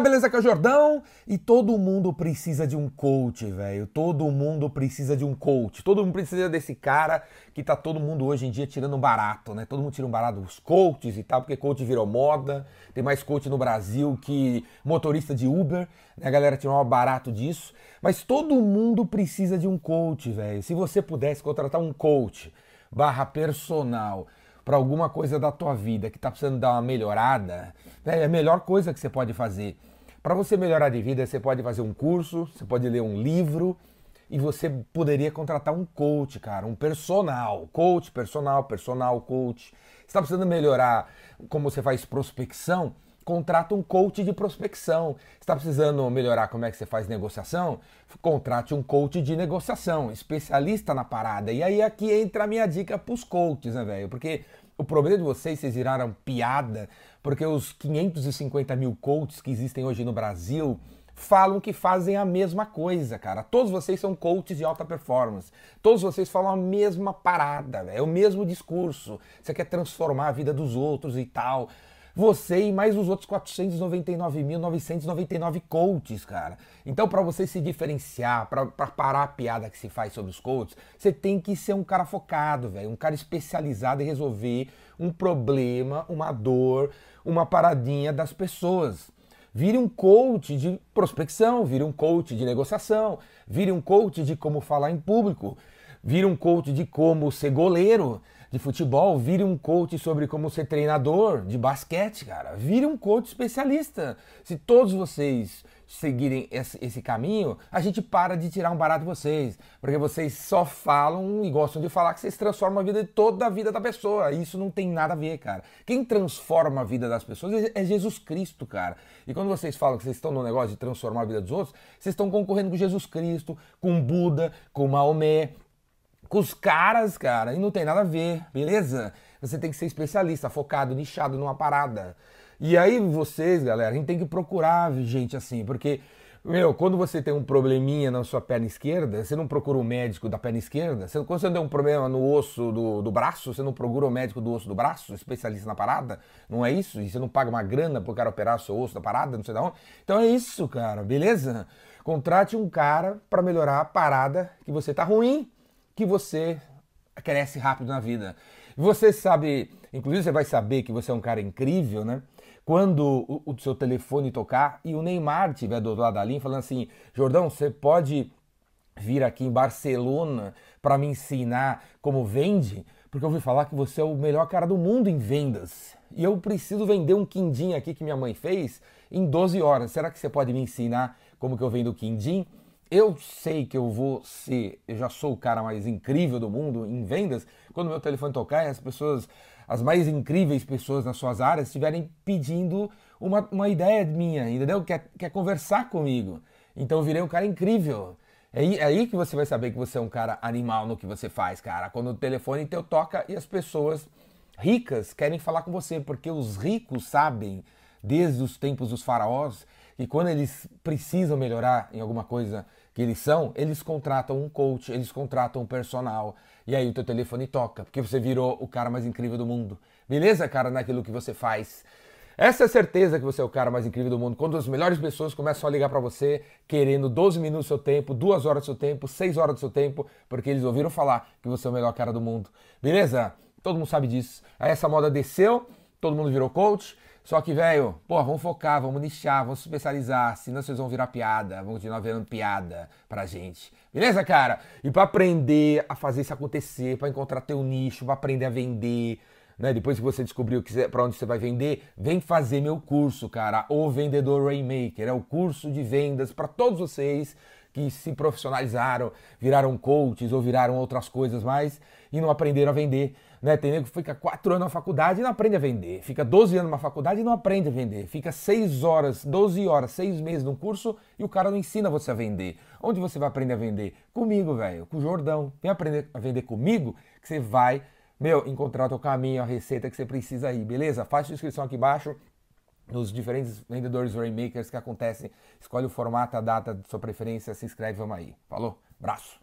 beleza que é o Jordão? E todo mundo precisa de um coach, velho. Todo mundo precisa de um coach. Todo mundo precisa desse cara que tá todo mundo hoje em dia tirando barato, né? Todo mundo tira um barato dos coaches e tal, porque coach virou moda. Tem mais coach no Brasil que motorista de Uber, né? A galera tirou um barato disso. Mas todo mundo precisa de um coach, velho. Se você pudesse contratar um coach barra personal para alguma coisa da tua vida que está precisando dar uma melhorada, é a melhor coisa que você pode fazer. Para você melhorar de vida, você pode fazer um curso, você pode ler um livro e você poderia contratar um coach, cara, um personal, coach, personal, personal, coach. Você está precisando melhorar como você faz prospecção, contrata um coach de prospecção. Está precisando melhorar como é que você faz negociação? Contrate um coach de negociação, especialista na parada. E aí aqui entra a minha dica para os coaches, né, velho? Porque o problema de vocês, vocês viraram piada, porque os 550 mil coaches que existem hoje no Brasil falam que fazem a mesma coisa, cara. Todos vocês são coaches de alta performance. Todos vocês falam a mesma parada, véio. é o mesmo discurso. Você quer transformar a vida dos outros e tal. Você e mais os outros 499.999 coaches, cara. Então, para você se diferenciar, para parar a piada que se faz sobre os coaches, você tem que ser um cara focado, velho. Um cara especializado em resolver um problema, uma dor, uma paradinha das pessoas. Vire um coach de prospecção, vire um coach de negociação, vire um coach de como falar em público, vire um coach de como ser goleiro de futebol, vire um coach sobre como ser treinador de basquete, cara. Vire um coach especialista. Se todos vocês seguirem esse, caminho, a gente para de tirar um barato de vocês. Porque vocês só falam e gostam de falar que vocês transformam a vida de toda a vida da pessoa. Isso não tem nada a ver, cara. Quem transforma a vida das pessoas é, é Jesus Cristo, cara. E quando vocês falam que vocês estão no negócio de transformar a vida dos outros, vocês estão concorrendo com Jesus Cristo, com Buda, com Maomé, com os caras, cara, e não tem nada a ver, beleza? Você tem que ser especialista, focado, nichado numa parada. E aí vocês, galera, a gente tem que procurar gente assim, porque, meu, quando você tem um probleminha na sua perna esquerda, você não procura o um médico da perna esquerda. Você, quando você tem um problema no osso do, do braço, você não procura o médico do osso do braço, especialista na parada. Não é isso? E você não paga uma grana pro cara operar o seu osso da parada, não sei de onde. Então é isso, cara, beleza? Contrate um cara para melhorar a parada que você tá ruim que você cresce rápido na vida. Você sabe, inclusive você vai saber que você é um cara incrível, né? Quando o, o seu telefone tocar e o Neymar estiver do outro lado da linha falando assim: Jordão, você pode vir aqui em Barcelona para me ensinar como vende? Porque eu ouvi falar que você é o melhor cara do mundo em vendas. E eu preciso vender um quindim aqui que minha mãe fez em 12 horas. Será que você pode me ensinar como que eu vendo o quindim? Eu sei que eu vou ser, eu já sou o cara mais incrível do mundo em vendas, quando meu telefone tocar as pessoas, as mais incríveis pessoas nas suas áreas estiverem pedindo uma, uma ideia minha, entendeu? Quer, quer conversar comigo. Então eu virei um cara incrível. É aí, é aí que você vai saber que você é um cara animal no que você faz, cara. Quando o telefone teu toca e as pessoas ricas querem falar com você, porque os ricos sabem, desde os tempos dos faraós, que quando eles precisam melhorar em alguma coisa que eles são, eles contratam um coach, eles contratam um personal. E aí o teu telefone toca, porque você virou o cara mais incrível do mundo. Beleza, cara, naquilo que você faz. Essa é a certeza que você é o cara mais incrível do mundo. Quando as melhores pessoas começam a ligar para você, querendo 12 minutos do seu tempo, 2 horas do seu tempo, 6 horas do seu tempo, porque eles ouviram falar que você é o melhor cara do mundo. Beleza? Todo mundo sabe disso. Aí essa moda desceu, todo mundo virou coach. Só que, velho, pô, vamos focar, vamos nichar, vamos se especializar, senão vocês vão virar piada, vão continuar virando piada pra gente. Beleza, cara? E para aprender a fazer isso acontecer, para encontrar teu nicho, para aprender a vender, né? Depois que você descobriu para onde você vai vender, vem fazer meu curso, cara, o Vendedor Rainmaker, é o curso de vendas para todos vocês que se profissionalizaram, viraram coaches ou viraram outras coisas mais e não aprenderam a vender. Né? Tem nego que fica 4 anos na faculdade e não aprende a vender. Fica 12 anos na faculdade e não aprende a vender. Fica 6 horas, 12 horas, 6 meses num curso e o cara não ensina você a vender. Onde você vai aprender a vender? Comigo, velho, com o Jordão. Vem aprender a vender comigo que você vai, meu, encontrar o teu caminho, a receita que você precisa aí, beleza? Faz sua inscrição aqui embaixo nos diferentes vendedores Rainmakers que acontecem. Escolhe o formato, a data de sua preferência, se inscreve, vamos aí. Falou? Braço!